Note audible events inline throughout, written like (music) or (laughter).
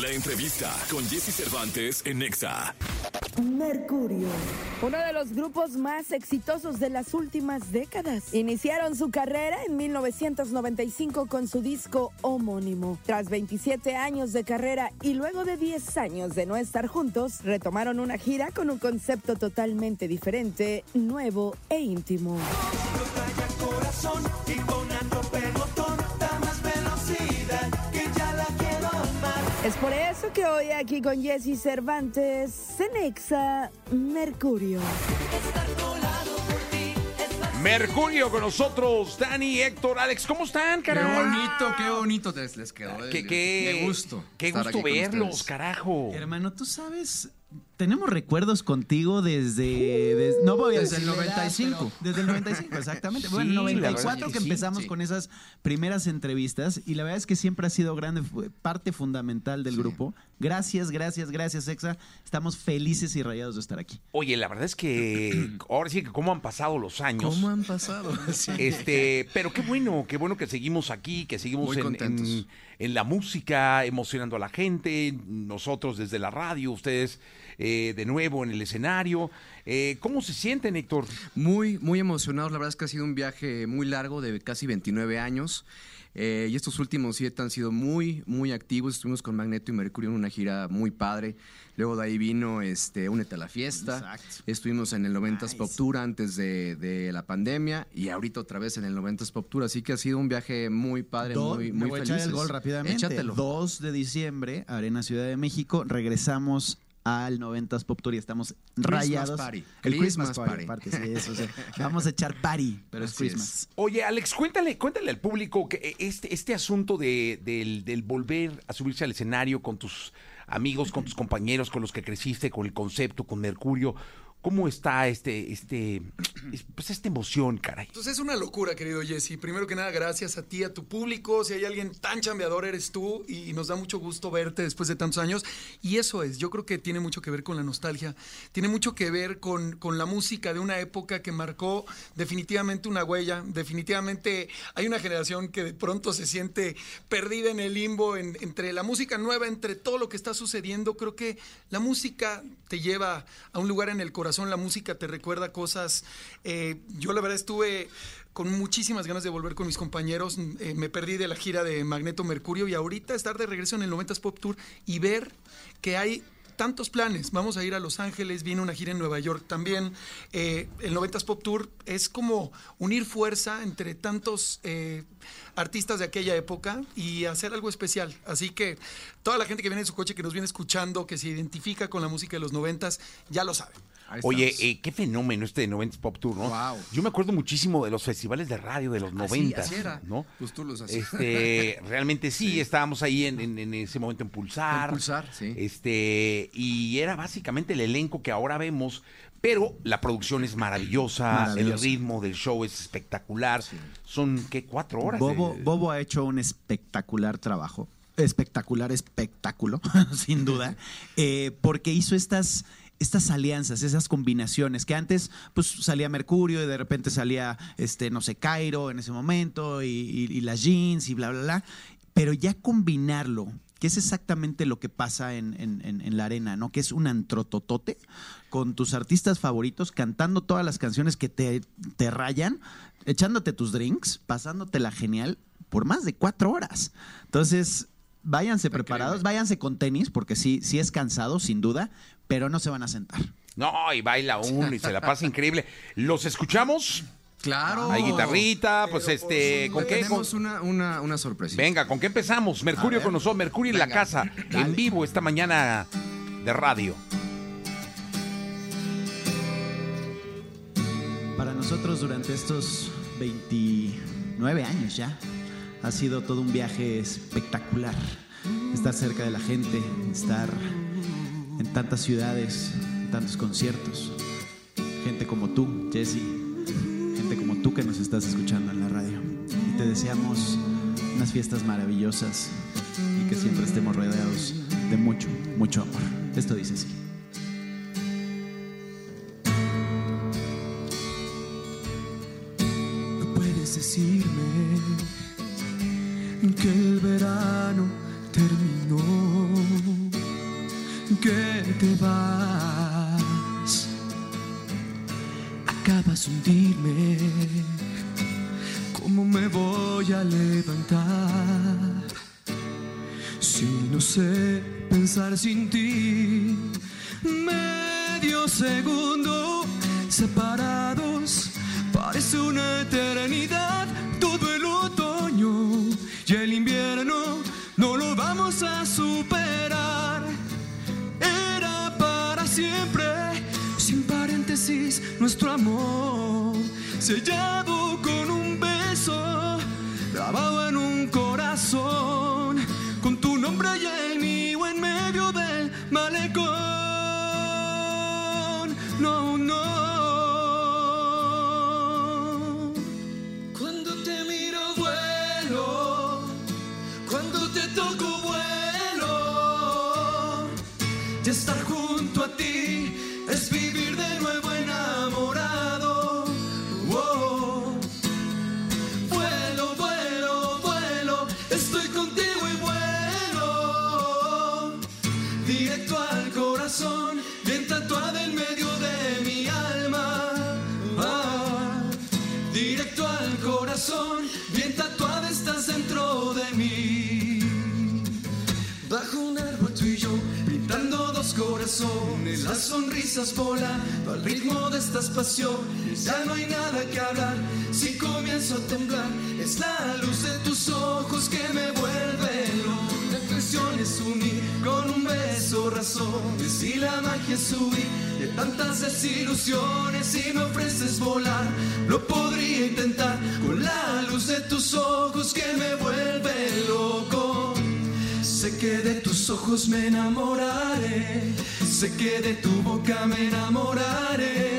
La entrevista con Jesse Cervantes en Nexa. Mercurio, uno de los grupos más exitosos de las últimas décadas. Iniciaron su carrera en 1995 con su disco homónimo. Tras 27 años de carrera y luego de 10 años de no estar juntos, retomaron una gira con un concepto totalmente diferente, nuevo e íntimo. Es por eso que hoy aquí con Jesse Cervantes, Cenexa Mercurio. Mercurio con nosotros, Dani, Héctor, Alex, ¿cómo están, Qué carajo? bonito, qué bonito te les quedó. Qué, qué, Qué gusto. Qué gusto verlos, carajo. Hermano, tú sabes, tenemos recuerdos contigo desde, des- no voy a Desde el decir la edad, 95. pero desde el 95, (laughs) exactamente. Sí, bueno, verdad 94 es que, que sí, empezamos sí. con esas primeras entrevistas y la verdad es que siempre ha sido grande parte fundamental del grupo. Gracias, gracias, gracias, Exa. Estamos felices y rayados de estar aquí. Oye, la verdad es que (clears throat) ahora sí que cómo han pasado los años. ¿Cómo han pasado? (laughs) Sí. Este, pero qué bueno, qué bueno que seguimos aquí, que seguimos Muy en, contentos. en- en la música, emocionando a la gente, nosotros desde la radio, ustedes eh, de nuevo en el escenario. Eh, ¿Cómo se sienten, Héctor? Muy, muy emocionados. La verdad es que ha sido un viaje muy largo de casi 29 años. Eh, y estos últimos siete han sido muy, muy activos. Estuvimos con Magneto y Mercurio en una gira muy padre. Luego de ahí vino este, Únete a la fiesta. Exacto. Estuvimos en el 90s Nice. Pop Tour antes de, de la pandemia y ahorita otra vez en el 90s Pop Tour. Así que ha sido un viaje muy padre, Do- muy, me muy a echar el gol rápidamente. Échatelo. 2 de diciembre, Arena Ciudad de México. Regresamos al 90s Pop Tour y estamos rayados. Party. El Christmas Christmas, Party. Party. sí, eso. Vamos a echar party, (laughs) pero es Así es. Christmas. Oye, Alex, cuéntale, cuéntale al público que este, este asunto de, del, del volver a subirse al escenario con tus amigos, con tus compañeros, con los que creciste, con el concepto, con Mercurio. ¿Cómo está este, este, es- pues esta emoción, caray? Entonces es una locura, querido Jesse. Primero que nada, gracias a ti, a tu público. Si hay alguien tan chambeador, eres tú. Y nos da mucho gusto verte después de tantos años. Y eso es, yo creo que tiene mucho que ver con la nostalgia. Tiene mucho que ver con, con la música de una época que marcó definitivamente una huella. Definitivamente hay una generación que de pronto se siente perdida en el limbo en- entre la música nueva, entre todo lo que está sucediendo. Creo que la música te lleva a un lugar en el corazón. La música te recuerda cosas. Eh, yo la verdad estuve con muchísimas ganas de volver con mis compañeros. Eh, me perdí de la gira de Magneto Mercurio y ahorita estar de regreso en el 90s Pop Tour y ver que hay tantos planes. Vamos a ir a Los Ángeles, viene una gira en Nueva York también. Eh, el 90s Pop Tour es como unir fuerza entre tantos eh, artistas de aquella época y hacer algo especial. Así que toda la gente que viene en su coche, que nos viene escuchando, que se identifica con la música de los 90s, ya lo sabe. Ahí Oye, eh, qué fenómeno este de 90 Pop Tour, ¿no? Wow. Yo me acuerdo muchísimo de los festivales de radio de los 90, así era. ¿no? Pues tú los hacías. Este, (laughs) realmente sí, estábamos ahí en, en- en ese momento en Pulsar. En Pulsar, sí. Este, y era básicamente el elenco que ahora vemos, pero la producción es maravillosa, Maravillosa. el ritmo del show es espectacular. Son, ¿qué? Cuatro horas. Bobo, de- Bobo ha hecho un espectacular trabajo. Espectacular espectáculo, (laughs) sin duda. (laughs) eh, porque hizo estas. Estas alianzas, esas combinaciones, que antes pues salía Mercurio y de repente salía, este, no sé, Cairo en ese momento y, y- y las jeans y bla, bla, bla. Pero ya combinarlo, que es exactamente lo que pasa en, en- en- en la arena, ¿no? Que es un antrototote con tus artistas favoritos, cantando todas las canciones que te, te rayan, echándote tus drinks, pasándotela genial por más de cuatro horas. Entonces, váyanse preparados, váyanse con tenis, porque sí, sí es cansado, sin duda, pero no se van a sentar. No, y baila (laughs) uno y se la pasa increíble. ¿Los escuchamos? Claro. Hay guitarrita, pues este, ¿con qué? Con- Tenemos una, una, una sorpresa. Venga, ¿con qué empezamos? Mercurio con nosotros, Mercurio en la casa, en vivo esta mañana de radio. Para nosotros durante estos 29 años ya ha sido todo un viaje espectacular. Estar cerca de la gente, estar en tantas ciudades, en tantos conciertos. Gente como tú, Jesse, gente como tú que nos estás escuchando en la radio. Y te deseamos unas fiestas maravillosas y que siempre estemos rodeados de mucho, mucho amor. Esto dice así. Medio segundo separados, parece una eternidad. Todo el otoño y el invierno no lo vamos a superar. Era para siempre, sin paréntesis, nuestro amor sellado con Ya no hay nada que hablar, si comienzo a temblar, es la luz de tus ojos que me vuelve loco. La presión es unir con un beso razones y la magia es huir de tantas desilusiones. Si me ofreces volar, lo podría intentar con la luz de tus ojos que me vuelve loco. Sé que de tus ojos me enamoraré, sé que de tu boca me enamoraré.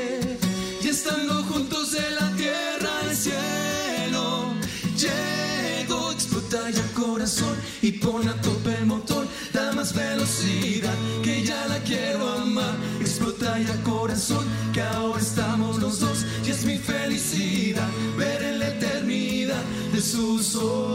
Estando juntos de la tierra al cielo, llego, explota ya corazón y pon a tope el motor, da más velocidad que ya la quiero amar. Explota ya corazón, que ahora estamos los dos. Y es mi felicidad ver en la eternidad de sus ojos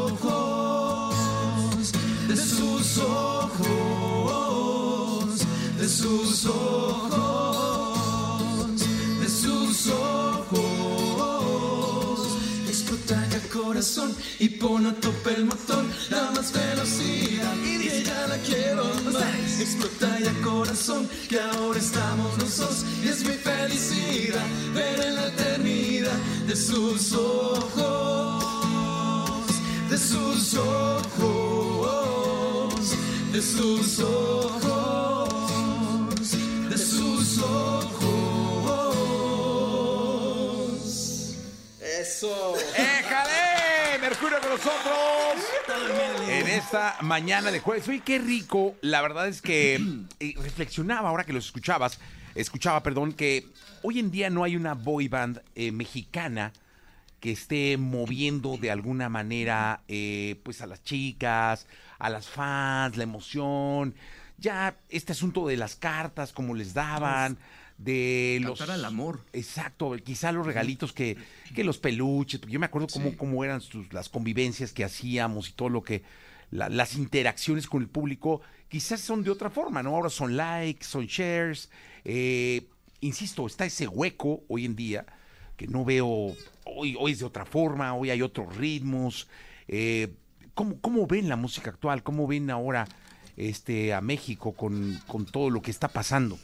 pon a tope el motor, da más velocidad y dice ya la quiero más. Explota ya corazón, que ahora estamos los dos y es mi felicidad ver en la eternidad de sus ojos, de sus ojos, de sus ojos, de sus ojos. Eso. Con nosotros. En esta mañana de jueves. Oye, qué rico. La verdad es que (clears throat) eh, reflexionaba ahora que los escuchabas. Escuchaba, perdón, que hoy en día no hay una boy band eh, mexicana que esté moviendo de alguna manera eh, pues a las chicas, a las fans, la emoción. Ya este asunto de las cartas, como les daban, de los... Cantar al amor. Exacto, quizá los regalitos que, que los peluches, porque yo me acuerdo cómo, cómo eran sus- las convivencias que hacíamos y todo lo que, la- las interacciones con el público, quizás son de otra forma, ¿no? Ahora son likes, son shares, eh, insisto, está ese hueco hoy en día que no veo, hoy, hoy es de otra forma, hoy hay otros ritmos, eh, ¿cómo, ¿cómo ven la música actual? ¿Cómo ven ahora este, a México con, con todo lo que está pasando?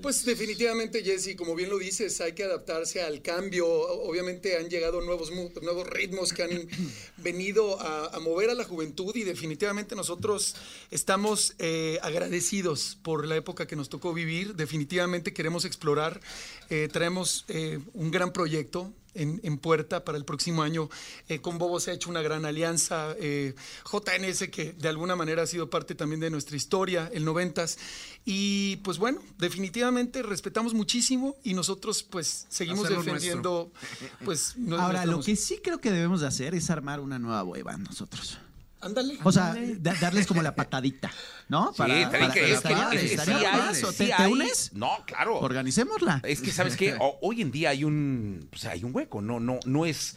Pues definitivamente, Jesse, como bien lo dices, hay que adaptarse al cambio. Obviamente han llegado nuevos, nuevos ritmos que han (laughs) venido a, a mover a la juventud y definitivamente nosotros estamos eh, agradecidos por la época que nos tocó vivir. Definitivamente queremos explorar. Eh, traemos eh, un gran proyecto. En, en puerta para el próximo año. Eh, con Bobo se ha hecho una gran alianza. eh, JNS, que de alguna manera ha sido parte también de nuestra historia, el noventas. Y pues bueno, definitivamente respetamos muchísimo y nosotros pues seguimos defendiendo pues (laughs) Ahora, lo que sí creo que debemos de hacer es armar una nueva boy band nosotros. Ándale. O sea, da- darles como la patadita, ¿no? Sí, está bien que- es que- es sí hay- sí ¿Te, unes? No, claro. Organicémosla. Es que, ¿sabes qué? (laughs) O- hoy en día hay un, pues, hay un hueco, no, no, no es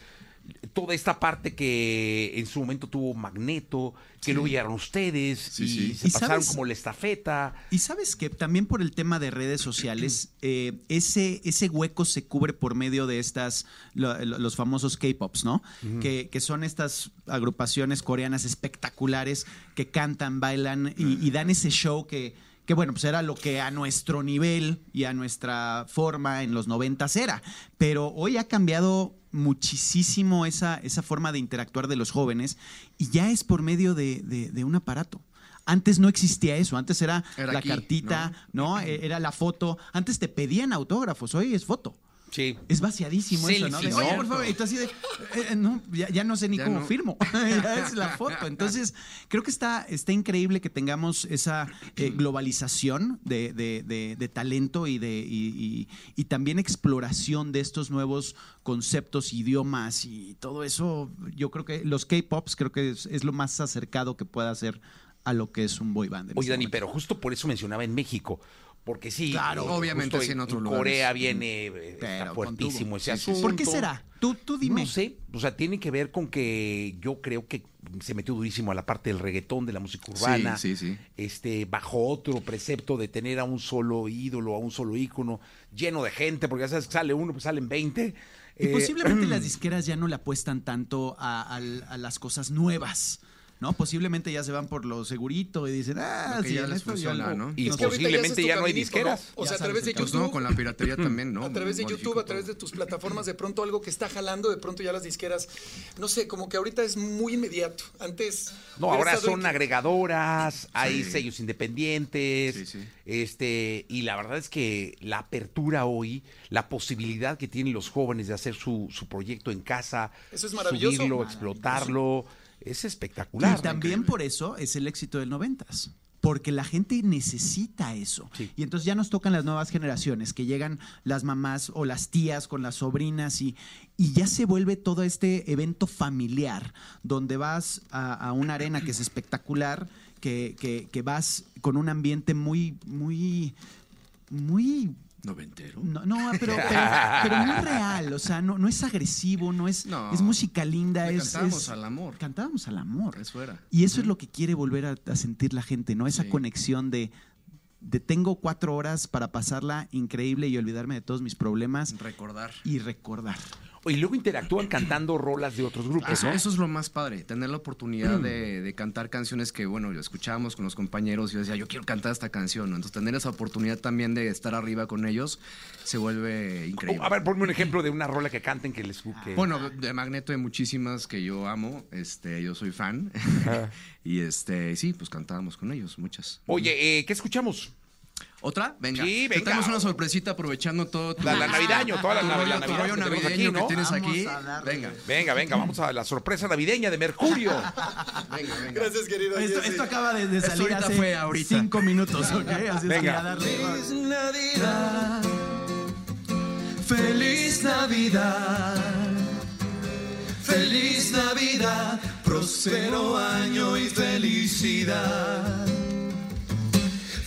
toda esta parte que en su momento tuvo Magneto, que luego llegaron ustedes Sí, y sí. se ¿Y pasaron sabes? como la estafeta. Y sabes que también por el tema de redes sociales, (clears throat) eh, ese, ese hueco se cubre por medio de estas, lo- lo- los famosos K-Pops, ¿no? que, que son estas agrupaciones coreanas espectaculares que cantan, bailan y, y dan ese show que, que, bueno, pues era lo que a nuestro nivel y a nuestra forma en los noventas era. Pero hoy ha cambiado muchísimo esa, esa forma de interactuar de los jóvenes y ya es por medio de, de- de un aparato. Antes no existía eso, antes era, Era la aquí, cartita, ¿no? E- Era la foto. Antes te pedían autógrafos, hoy es foto. Sí. Es vaciadísimo eso, ¿no? De, Oye, por favor, y tú así de, eh, eh, no, ya, ya no sé ni Ya cómo no. firmo. (laughs) (laughs) ya es la foto. Entonces, creo que está, está increíble que tengamos esa eh, globalización de, de- de- de talento y, de, y, y- y también exploración de estos nuevos conceptos, idiomas y todo eso. Yo creo que los K-Pops creo que es, es lo más acercado que pueda ser a lo que es un boy band. Oye, este Dani, momento. pero justo por eso mencionaba en México. Porque sí, Claro, eh, obviamente en otros Corea lugares. viene, eh, está fuertísimo ese asunto. ¿Por qué será? Tú, tú dime. No sé, o sea, tiene que ver con que yo creo que se metió durísimo a la parte del reggaetón, de la música urbana. Sí, sí, sí. Este, bajo otro precepto de tener a un solo ídolo, a un solo ícono, lleno de gente, porque ya sabes que sale uno, pues salen 20. Y Eh, posiblemente (clears throat) las disqueras ya no le apuestan tanto a las cosas nuevas. ¿No? Posiblemente ya se van por lo segurito y dicen, ah, Lo que sí, ya les ya funciona, lo- ¿no? Y Es que ahorita posiblemente ya no hay disqueras. O Ya sea, a través de Pues YouTube. no, con la piratería también, ¿no? A través de YouTube, a través de tus plataformas, de pronto algo que está jalando, de pronto ya las disqueras, no sé, como que ahorita es muy inmediato. Antes. No, ahora son en- agregadoras, hay Sí. sellos independientes, Sí, sí. este, y la verdad es que la apertura hoy, la posibilidad que tienen los jóvenes de hacer su, su proyecto en casa, Eso es maravilloso. subirlo, Maravilloso. explotarlo, es espectacular. Y también por eso es el éxito del noventas. Porque la gente necesita eso. Sí. Y entonces ya nos tocan las nuevas generaciones, que llegan las mamás o las tías con las sobrinas y, y ya se vuelve todo este evento familiar, donde vas a, a una arena que es espectacular, que, que- que vas con un ambiente muy, muy, muy ¿Noventero? no, no, pero, pero, pero muy real, o sea, no, no es agresivo, no es, No. es música linda, es, cantábamos es- al amor. Cantábamos al amor. Eso era. Y eso es lo que quiere volver a, a sentir la gente, ¿no? Esa Sí. conexión de, de tengo cuatro horas para pasarla increíble y olvidarme de todos mis problemas Recordar. y recordar. Y luego interactúan cantando rolas de otros grupos, Eso, ¿no? eso es lo más padre, tener la oportunidad de, de cantar canciones que, bueno, yo escuchábamos con los compañeros y yo decía, yo quiero cantar esta canción, ¿no? Entonces, tener esa oportunidad también de estar arriba con ellos se vuelve increíble. A ver, ponme un ejemplo de una rola que canten que les que- Bueno, de Magneto hay muchísimas que yo amo, este, yo soy fan. (laughs) y este, sí, pues cantábamos con ellos, muchas. Oye, eh, ¿qué escuchamos? ¿Otra? Venga. Sí, Te venga. Tenemos una sorpresita aprovechando todo tu, La- la navideño, toda la tu rollo, la que aquí, ¿no? que tienes Vamos aquí. Venga, Venga, venga, vamos a la sorpresa navideña de Mercurio. (laughs) venga, venga. Gracias, querido. Esto, acaba de, de Esto salir ahorita hace fue ahorita. cinco minutos, ¿ok? Así es que Venga. a darle. Feliz Navidad. Feliz Navidad. Feliz Navidad. Próspero año y felicidad.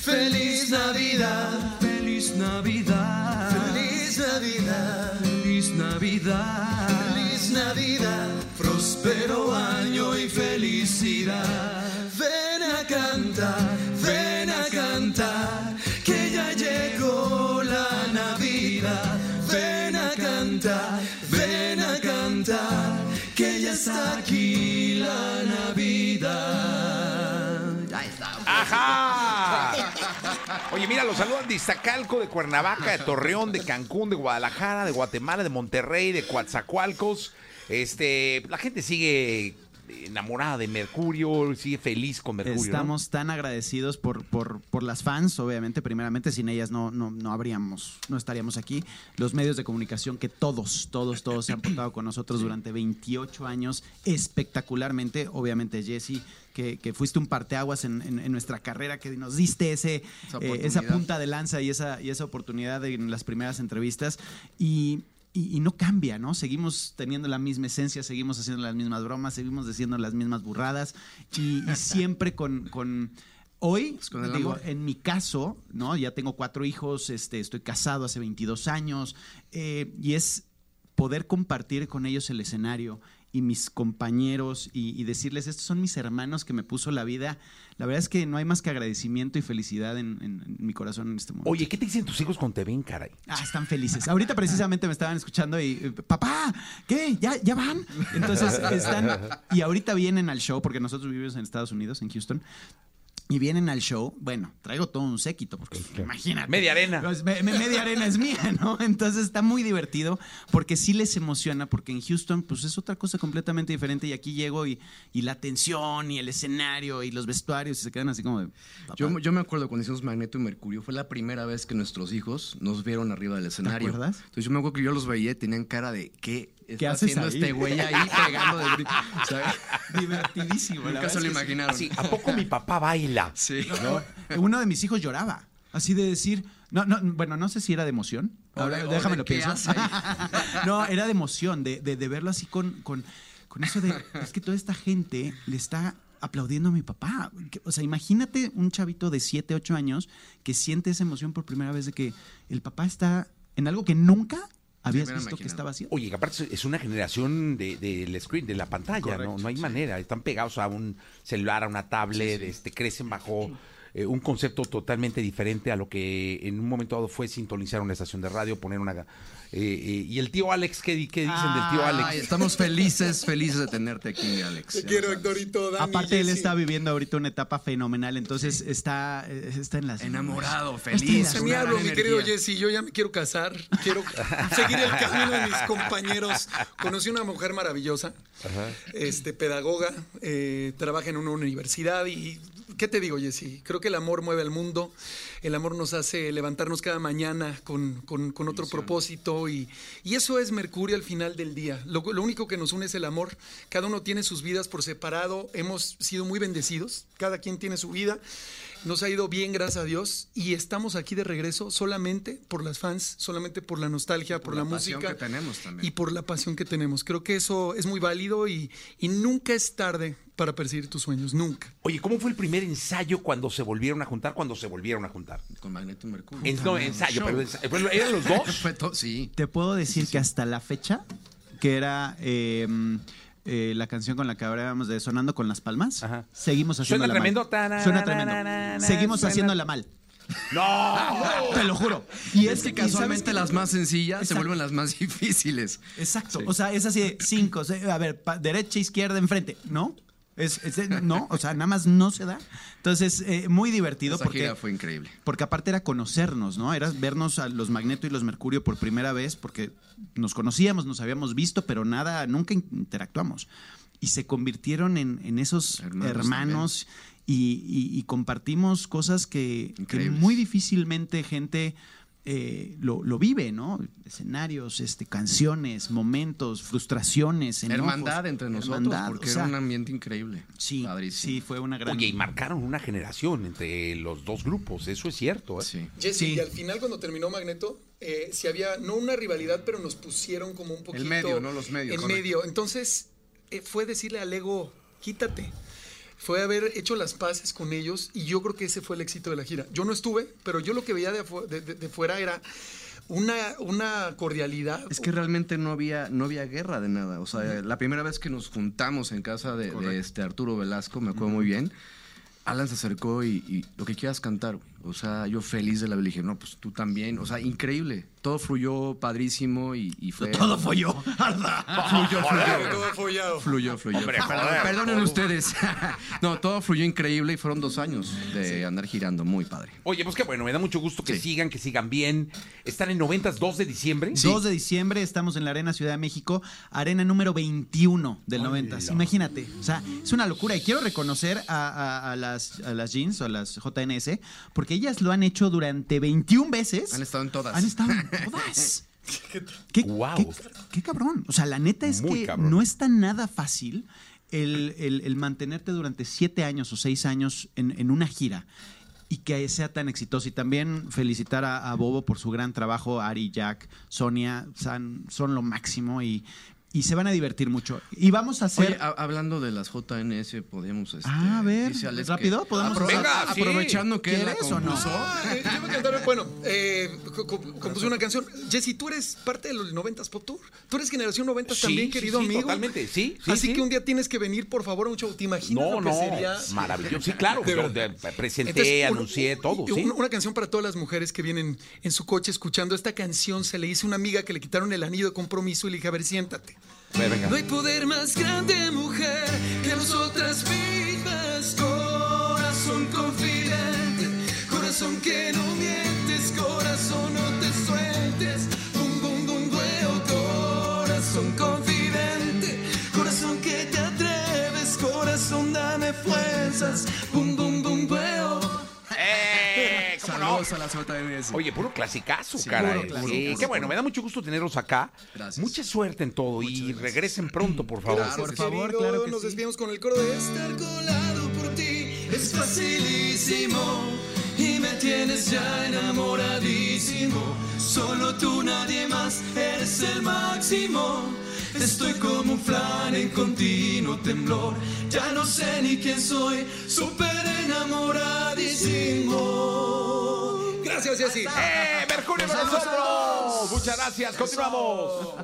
Feliz Navidad. Feliz Navidad. Feliz Navidad. Feliz Navidad. Feliz Navidad. Próspero año y felicidad. Ven a cantar, ven a cantar, que ya llegó la Navidad. Ven a cantar, ven a cantar, que ya está aquí la Navidad. ¡Ajá! Oye, mira, los saludan de Iztacalco, de Cuernavaca, de Torreón, de Cancún, de Guadalajara, de Guatemala, de Monterrey, de Coatzacoalcos. Este, la gente sigue enamorada de Mercurio, sigue feliz con Mercurio. ¿no? Estamos tan agradecidos por, por, por las fans, obviamente, primeramente, sin ellas no, no, no habríamos, no estaríamos aquí. Los medios de comunicación que todos, todos, todos se han portado con nosotros durante 28 años espectacularmente. Obviamente, Jesse, que, que fuiste un parteaguas en, en- en nuestra carrera, que nos diste ese, Esa eh, esa punta de lanza y esa, y esa oportunidad de- en las primeras entrevistas. Y, y- y no cambia, ¿no? Seguimos teniendo la misma esencia, seguimos haciendo las mismas bromas, seguimos diciendo las mismas burradas y, y (laughs) siempre con... con Hoy, Pues con digo, amor. en mi caso, ¿no? Ya tengo cuatro hijos, este, estoy casado hace 22 años eh, y es poder compartir con ellos el escenario y mis compañeros y, y decirles, estos son mis hermanos que me puso la vida, la verdad es que no hay más que agradecimiento y felicidad en, en- en mi corazón en este momento. Oye, ¿qué te dicen tus hijos cuando te ven, caray? Ah, están felices. Ahorita precisamente me estaban escuchando y, eh, papá, ¿qué? ¿Ya, ¿Ya van? Entonces están, y ahorita vienen al show, porque nosotros vivimos en Estados Unidos, en Houston, y vienen al show, bueno, traigo todo un séquito, porque imagínate. Media arena. Pues, me- me- media arena es mía, (laughs) ¿no? Entonces está muy divertido, porque sí les emociona, porque en Houston, pues es otra cosa completamente diferente, y aquí llego y, y la atención, y el escenario, y los vestuarios, y se quedan así como de... Yo, yo me acuerdo cuando hicimos Magneto y Mercurio, fue la primera vez que nuestros hijos nos vieron arriba del escenario. acuerdas? Entonces yo me acuerdo que yo los veía y tenían cara de ¿qué está haces haciendo ahí? este güey ahí pegando de grito? O sea, (laughs) Divertidísimo. nunca se lo imaginaron. Así, ¿a poco mi papá baila? Sí. Uno de mis hijos lloraba, así de decir, no, no, bueno, no sé si era de emoción. Ahora, O de- o déjame de lo qué pienso. hace ahí. (laughs) no, era de emoción, de, de- de verlo así con, con, con eso de, es que toda esta gente le está aplaudiendo a mi papá. O sea, imagínate un chavito de 7, 8 años que siente esa emoción por primera vez de que el papá está en algo que nunca habías visto que imaginaba. estaba haciendo. Oye, que aparte es una generación de- del screen, de la pantalla, ¿no? No hay manera. Están pegados a un celular, a una tablet, Este, crecen bajo eh, un concepto totalmente diferente a lo que en un momento dado fue sintonizar una estación de radio, poner una... eh, eh, y el tío Alex, ¿qué, qué dicen del tío Alex? estamos felices, felices de tenerte aquí, Alex. Te quiero. Héctorito, Aparte, él está viviendo ahorita una etapa fenomenal, entonces está, está en las Enamorado, feliz. Se me hablo, mi querido. Jesse, yo ya me quiero casar, quiero seguir el camino de mis compañeros. Conocí una mujer maravillosa, este, pedagoga, eh, trabaja en una universidad y ¿qué te digo, Jesse? Creo que el amor mueve al mundo, el amor nos hace levantarnos cada mañana con, con- con otro propósito y, y eso es Mercurio al final del día. Lo, lo único que nos une es el amor. Cada uno tiene sus vidas por separado, hemos sido muy bendecidos, cada quien tiene su vida. Nos ha ido bien, gracias a Dios, y estamos aquí de regreso solamente por las fans, solamente por la nostalgia, por, Por la, la música que tenemos también. y por la pasión que tenemos. Creo que eso es muy válido y, y nunca es tarde para perseguir tus sueños, nunca. Oye, ¿cómo fue el primer ensayo cuando se volvieron a juntar? Cuando se volvieron a juntar. Con Magneto y Mercurio. En- no, ensayo, pero ensayo. ¿Eran los dos? (laughs) Sí. Te puedo decir que hasta la fecha, que era eh, eh, la canción con la que hablábamos de Sonando con las Palmas, Ajá. seguimos haciendo Suena tremendo. mal. Suena tremendo. Seguimos Suena- haciéndola mal. ¡No! (laughs) Te lo juro. Y Es que y ¿sabes casualmente las más sencillas se vuelven las más (laughs) difíciles. Exacto. O sea, es así de cinco. seis, a ver, pa- derecha, izquierda, enfrente. ¿No? Es, es de- no, o sea, nada más no se da. Entonces, eh, muy divertido Esa porque, gira fue increíble. porque aparte era conocernos, ¿no? Era vernos a los Magneto y los Mercurio por primera vez porque nos conocíamos, nos habíamos visto, pero nada, nunca in- interactuamos. Y se convirtieron en, en esos Hermanos hermanos, y, y- y compartimos cosas que, muy difícilmente gente eh, lo, lo vive, ¿no? Escenarios, este, canciones, momentos, frustraciones, enojos. Hermandad entre nosotros, Hermandad, porque o sea, era un ambiente increíble. Sí, Padrísimo. sí, fue una gran... Oye, y marcaron una generación entre los dos grupos, eso es cierto. ¿eh? Sí. Jesse, Sí. y al final cuando terminó Magneto, eh, si había, no una rivalidad, pero nos pusieron como un poquito... medio, ¿no? Los medios, En correcto. medio. Entonces, eh, fue decirle al ego, quítate. Fue haber hecho las paces con ellos y yo creo que ese fue el éxito de la gira. Yo no estuve, pero yo lo que veía de, afu- de- de- de fuera era una, una cordialidad. Es que realmente no había, no había guerra de nada. O sea, la primera vez que nos juntamos en casa de, de este Arturo Velasco, me acuerdo muy bien, Alan se acercó y, y lo que quieras cantar. güey. O sea, yo feliz de la vida le dije, no, pues tú también. O sea, increíble. Todo fluyó padrísimo y, y fue. Todo fue yo. fluyó, fluyó. Todo follado. Fluyó, fluyó. Hombre, joder, perdonen ustedes. (laughs) no, todo fluyó increíble y fueron dos años de andar girando. Muy padre. Oye, pues qué bueno, me da mucho gusto que Sí. sigan, que sigan bien. Están en 90 2 de diciembre. 2 de diciembre estamos en la Arena Ciudad de México, arena número 21 del 90. Imagínate, o sea, es una locura. Y quiero reconocer a, a- a las, a las jeans o a las JNS, porque ellas lo han hecho durante 21 veces. Han estado en todas. Han estado en (laughs) todas. ¿Qué, Guau. qué- qué cabrón. O sea, la neta es Muy que cabrón. no está nada fácil el, el- el mantenerte durante siete años o seis años en, en una gira y que sea tan exitoso. Y también felicitar a, a Bobo por su gran trabajo, Ari, Jack, Sonia, sea, son lo máximo y, y se van a divertir mucho. Y vamos a hacer... Oye, a- hablando de las JNS, podemos. Este, Ah, a ver, ¿rápido? que- ¿Podemos apro-? Venga, sí. aprovechando que él la ¿Quieres o no? compuso. Ah, eh, bueno, eh, co- co- compuse una canción. Jesse, tú eres parte de los 90s Pop Tour. Tú eres generación 90 Sí, también, sí, querido sí, amigo. totalmente, sí, sí, Así sí. que un día tienes que venir, por favor, a un show. ¿Te imaginas No, lo que no, sería? maravilloso. Sí, claro, yo presenté, Entonces, un- anuncié todo, un- Una canción para todas las mujeres que vienen en su coche escuchando esta canción. Se le hizo a una amiga que le quitaron el anillo de compromiso y le dije, a ver, siéntate. No hay poder más grande, mujer, que nosotras mismas. Corazón confidente, corazón que no mientes, corazón no te sueltes. Bum, bum, bum, huevo, corazón confidente, corazón que te atreves, corazón dame fuerzas. Bum, Saludos a la JMS. Oye, puro clasicazo, Sí, caray. puro Sí, clasicazo. qué bueno, me da mucho gusto tenerlos acá. Gracias. Mucha suerte en todo y regresen pronto, por favor. Gracias, Por favor, querido. claro que Nos sí. despedimos con el coro de esta. estar colado por ti es facilísimo y me tienes ya enamoradísimo. Solo tú, nadie más, eres el máximo. Estoy como un flan en continuo temblor. Ya no sé ni quién soy, súper enamoradísimo. Gracias, Jessy. ¡Eh! ¡Mercurio con nosotros! Muchas gracias, continuamos.